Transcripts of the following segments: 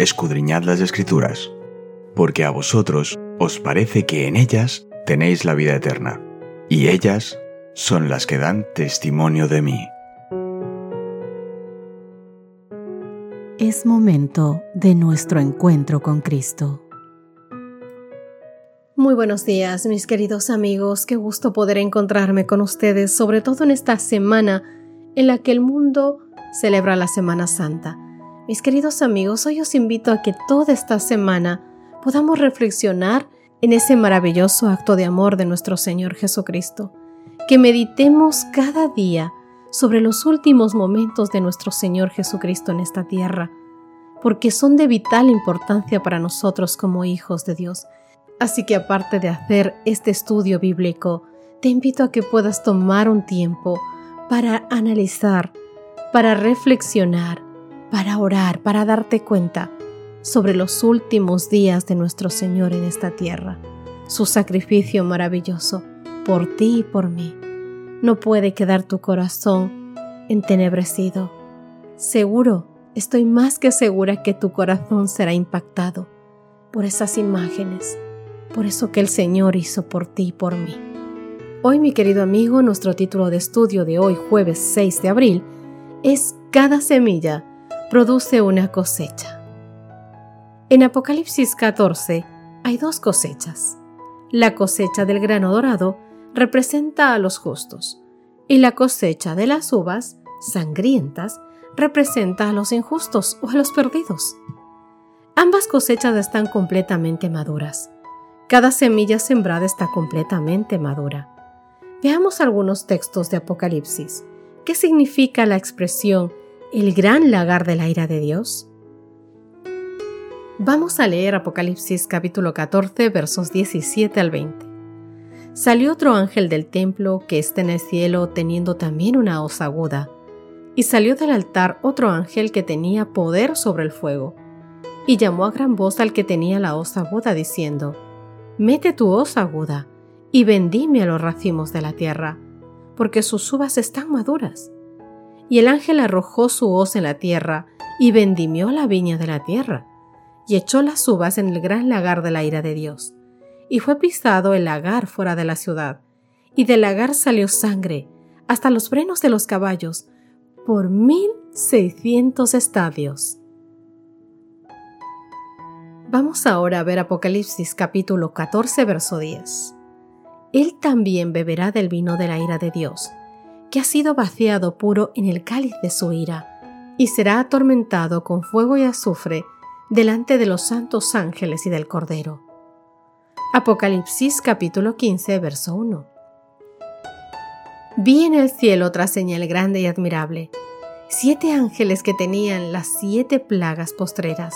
escudriñad las escrituras, porque a vosotros os parece que en ellas tenéis la vida eterna, y ellas son las que dan testimonio de mí. Es momento de nuestro encuentro con Cristo. Muy buenos días, mis queridos amigos. Qué gusto poder encontrarme con ustedes, sobre todo en esta semana en la que el mundo celebra la Semana Santa. Mis queridos amigos, hoy os invito a que toda esta semana podamos reflexionar en ese maravilloso acto de amor de nuestro Señor Jesucristo, que meditemos cada día sobre los últimos momentos de nuestro Señor Jesucristo en esta tierra, porque son de vital importancia para nosotros como hijos de Dios. Así que aparte de hacer este estudio bíblico, te invito a que puedas tomar un tiempo para analizar, para reflexionar, para orar, para darte cuenta sobre los últimos días de nuestro Señor en esta tierra, su sacrificio maravilloso por ti y por mí. No puede quedar tu corazón entenebrecido. Seguro, estoy más que segura que tu corazón será impactado por esas imágenes por eso que el Señor hizo por ti y por mí. Hoy, mi querido amigo, nuestro título de estudio de hoy, jueves 6 de abril, es Cada semilla produce una cosecha. En Apocalipsis 14 hay dos cosechas. La cosecha del grano dorado representa a los justos y la cosecha de las uvas sangrientas representa a los injustos o a los perdidos. Ambas cosechas están completamente maduras cada semilla sembrada está completamente madura. Veamos algunos textos de Apocalipsis. ¿Qué significa la expresión el gran lagar de la ira de Dios? Vamos a leer Apocalipsis capítulo 14 versos 17 al 20. Salió otro ángel del templo que está en el cielo teniendo también una hoz aguda, y salió del altar otro ángel que tenía poder sobre el fuego, y llamó a gran voz al que tenía la hoz aguda diciendo, mete tu hoz aguda y vendime a los racimos de la tierra, porque sus uvas están maduras. Y el ángel arrojó su hoz en la tierra y vendimió la viña de la tierra, y echó las uvas en el gran lagar de la ira de Dios. Y fue pisado el lagar fuera de la ciudad, y del lagar salió sangre, hasta los frenos de los caballos, por mil seiscientos estadios. Vamos ahora a ver Apocalipsis capítulo 14, verso 10. Él también beberá del vino de la ira de Dios, que ha sido vaciado puro en el cáliz de su ira, y será atormentado con fuego y azufre delante de los santos ángeles y del Cordero. Apocalipsis capítulo 15, verso 1. Vi en el cielo otra señal grande y admirable, siete ángeles que tenían las siete plagas postreras,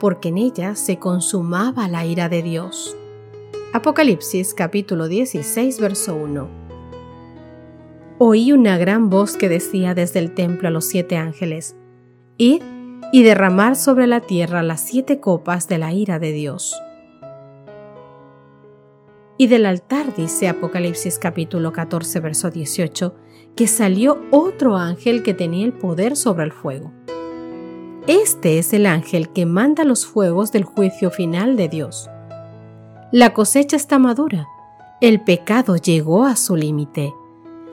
porque en ella se consumaba la ira de Dios. Apocalipsis capítulo 16 verso 1. Oí una gran voz que decía desde el templo a los siete ángeles, Id y derramar sobre la tierra las siete copas de la ira de Dios. Y del altar dice Apocalipsis capítulo 14 verso 18, que salió otro ángel que tenía el poder sobre el fuego este es el ángel que manda los fuegos del juicio final de Dios. La cosecha está madura. El pecado llegó a su límite.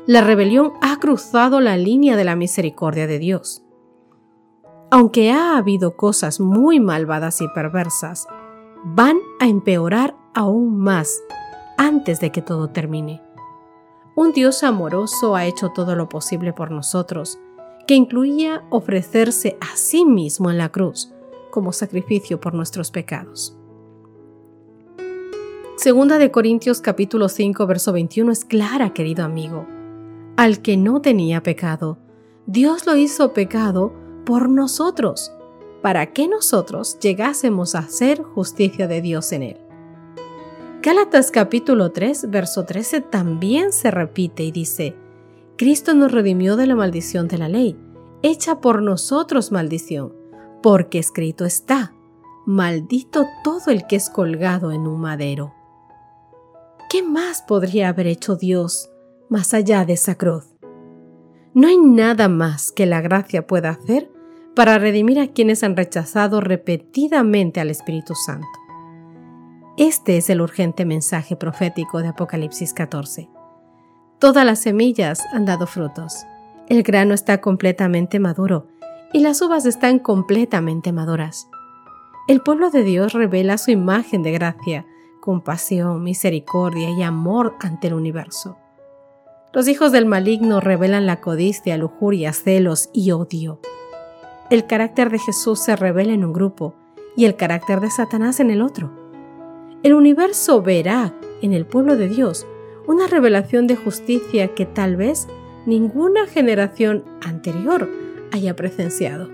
La rebelión ha cruzado la línea de la misericordia de Dios. Aunque ha habido cosas muy malvadas y perversas, van a empeorar aún más antes de que todo termine. Un Dios amoroso ha hecho todo lo posible por nosotros que incluía ofrecerse a sí mismo en la cruz como sacrificio por nuestros pecados. Segunda de Corintios capítulo 5 verso 21 es clara, querido amigo. Al que no tenía pecado, Dios lo hizo pecado por nosotros, para que nosotros llegásemos a hacer justicia de Dios en él. Gálatas capítulo 3 verso 13 también se repite y dice, Cristo nos redimió de la maldición de la ley, hecha por nosotros maldición, porque escrito está, maldito todo el que es colgado en un madero. ¿Qué más podría haber hecho Dios más allá de esa cruz? No hay nada más que la gracia pueda hacer para redimir a quienes han rechazado repetidamente al Espíritu Santo. Este es el urgente mensaje profético de Apocalipsis 14. Todas las semillas han dado frutos. El grano está completamente maduro y las uvas están completamente maduras. El pueblo de Dios revela su imagen de gracia, compasión, misericordia y amor ante el universo. Los hijos del maligno revelan la codicia, lujuria, celos y odio. El carácter de Jesús se revela en un grupo y el carácter de Satanás en el otro. El universo verá en el pueblo de Dios una revelación de justicia que tal vez ninguna generación anterior haya presenciado.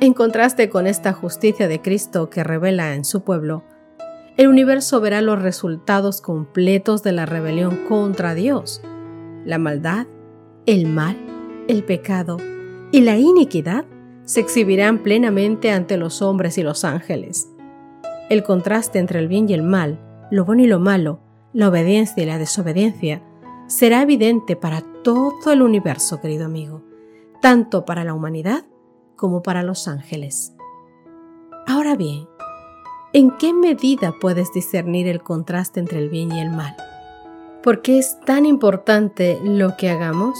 En contraste con esta justicia de Cristo que revela en su pueblo, el universo verá los resultados completos de la rebelión contra Dios. La maldad, el mal, el pecado y la iniquidad se exhibirán plenamente ante los hombres y los ángeles. El contraste entre el bien y el mal, lo bueno y lo malo, la obediencia y la desobediencia, será evidente para todo el universo, querido amigo, tanto para la humanidad como para los ángeles. Ahora bien, ¿en qué medida puedes discernir el contraste entre el bien y el mal? ¿Por qué es tan importante lo que hagamos?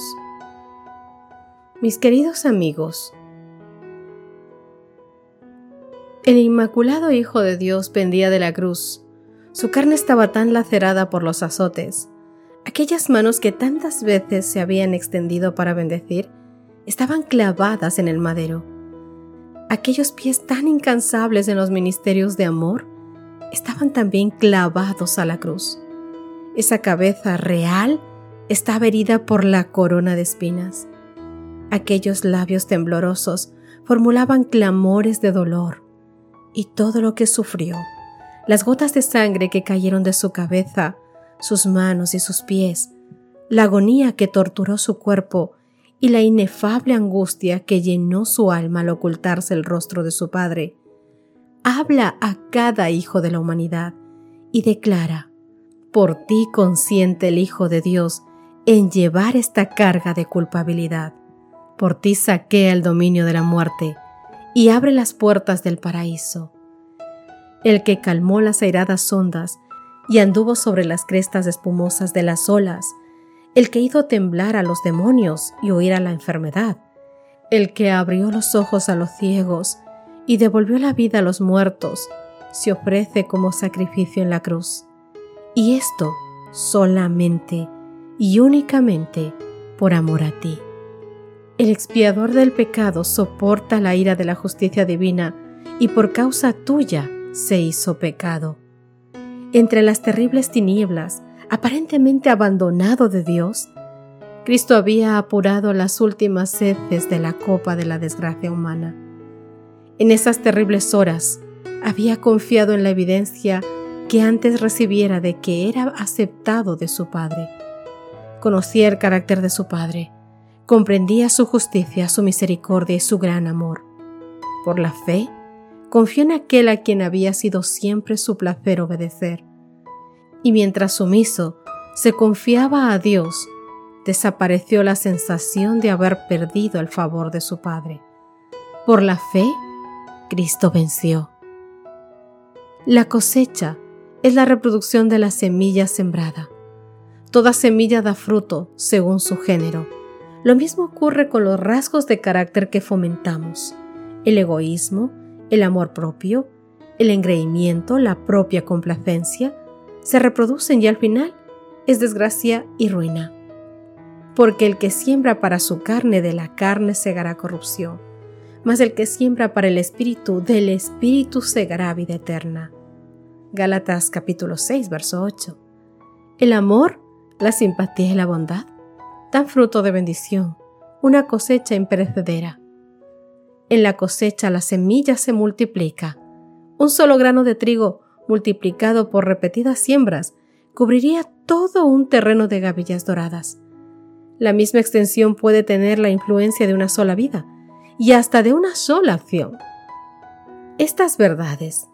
Mis queridos amigos, el Inmaculado Hijo de Dios pendía de la cruz su carne estaba tan lacerada por los azotes. Aquellas manos que tantas veces se habían extendido para bendecir estaban clavadas en el madero. Aquellos pies tan incansables en los ministerios de amor estaban también clavados a la cruz. Esa cabeza real estaba herida por la corona de espinas. Aquellos labios temblorosos formulaban clamores de dolor y todo lo que sufrió las gotas de sangre que cayeron de su cabeza, sus manos y sus pies, la agonía que torturó su cuerpo y la inefable angustia que llenó su alma al ocultarse el rostro de su Padre, habla a cada hijo de la humanidad y declara, por ti consiente el Hijo de Dios en llevar esta carga de culpabilidad. Por ti saquea el dominio de la muerte y abre las puertas del paraíso el que calmó las airadas ondas y anduvo sobre las crestas espumosas de las olas, el que hizo temblar a los demonios y huir a la enfermedad, el que abrió los ojos a los ciegos y devolvió la vida a los muertos, se ofrece como sacrificio en la cruz. Y esto solamente y únicamente por amor a ti. El expiador del pecado soporta la ira de la justicia divina y por causa tuya se hizo pecado. Entre las terribles tinieblas, aparentemente abandonado de Dios, Cristo había apurado las últimas heces de la copa de la desgracia humana. En esas terribles horas, había confiado en la evidencia que antes recibiera de que era aceptado de su Padre. Conocía el carácter de su Padre, comprendía su justicia, su misericordia y su gran amor. Por la fe, confió en aquel a quien había sido siempre su placer obedecer. Y mientras sumiso se confiaba a Dios, desapareció la sensación de haber perdido el favor de su Padre. Por la fe, Cristo venció. La cosecha es la reproducción de la semilla sembrada. Toda semilla da fruto según su género. Lo mismo ocurre con los rasgos de carácter que fomentamos. El egoísmo, el amor propio, el engreimiento, la propia complacencia, se reproducen y al final es desgracia y ruina. Porque el que siembra para su carne de la carne segará corrupción, mas el que siembra para el espíritu del espíritu segará vida eterna. Gálatas capítulo 6, verso 8. El amor, la simpatía y la bondad dan fruto de bendición, una cosecha imperecedera. En la cosecha la semilla se multiplica. Un solo grano de trigo multiplicado por repetidas siembras cubriría todo un terreno de gavillas doradas. La misma extensión puede tener la influencia de una sola vida y hasta de una sola acción. Estas verdades,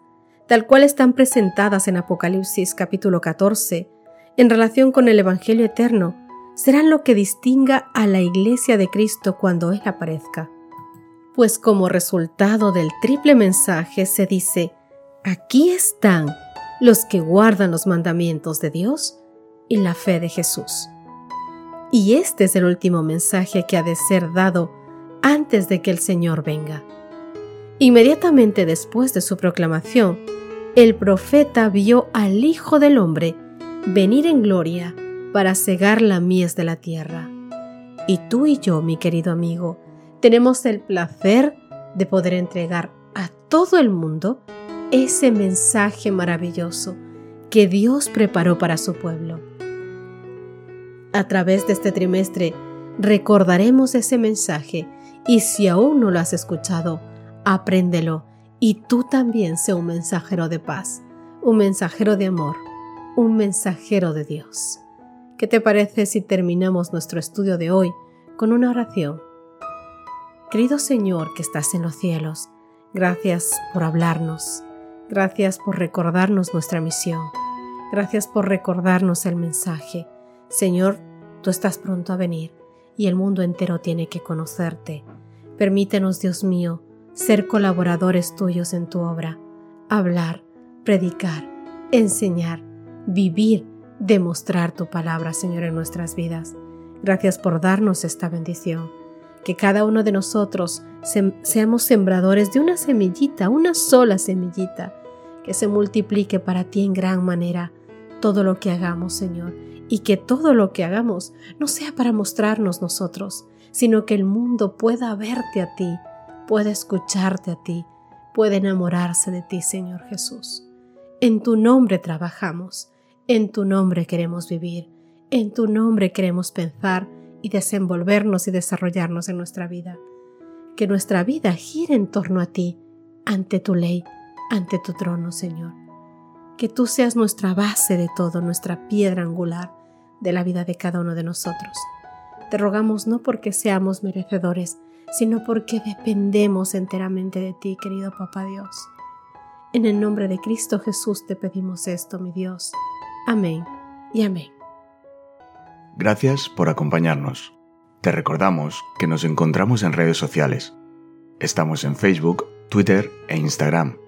tal cual están presentadas en Apocalipsis capítulo 14, en relación con el Evangelio eterno, serán lo que distinga a la Iglesia de Cristo cuando Él aparezca. pues como resultado del triple mensaje se dice, aquí están los que guardan los mandamientos de Dios y la fe de Jesús. Y este es el último mensaje que ha de ser dado antes de que el Señor venga. Inmediatamente después de su proclamación, el profeta vio al Hijo del Hombre venir en gloria para cegar la mies de la tierra. Y tú y yo, mi querido amigo, tenemos el placer de poder entregar a todo el mundo ese mensaje maravilloso que Dios preparó para su pueblo. A través de este trimestre recordaremos ese mensaje y si aún no lo has escuchado, apréndelo y tú también sé un mensajero de paz, un mensajero de amor, un mensajero de Dios. ¿Qué te parece si terminamos nuestro estudio de hoy con una oración? Querido Señor que estás en los cielos, gracias por hablarnos, gracias por recordarnos nuestra misión, gracias por recordarnos el mensaje. Señor, tú estás pronto a venir y el mundo entero tiene que conocerte. Permítenos, Dios mío, ser colaboradores tuyos en tu obra, hablar, predicar, enseñar, vivir, demostrar tu palabra, Señor, en nuestras vidas. Gracias por darnos esta bendición que cada uno de nosotros seamos sembradores de una semillita, una sola semillita, que se multiplique para ti en gran manera todo lo que hagamos, Señor, y que todo lo que hagamos no sea para mostrarnos nosotros, sino que el mundo pueda verte a ti, pueda escucharte a ti, pueda enamorarse de ti, Señor Jesús. En tu nombre trabajamos, en tu nombre queremos vivir, en tu nombre queremos pensar, y desenvolvernos y desarrollarnos en nuestra vida. Que nuestra vida gire en torno a ti, ante tu ley, ante tu trono, Señor. Que tú seas nuestra base de todo, nuestra piedra angular de la vida de cada uno de nosotros. Te rogamos no porque seamos merecedores, sino porque dependemos enteramente de ti, querido Papá Dios. En el nombre de Cristo Jesús te pedimos esto, mi Dios. Amén y amén. Gracias por acompañarnos. Te recordamos que nos encontramos en redes sociales. Estamos en Facebook, Twitter e Instagram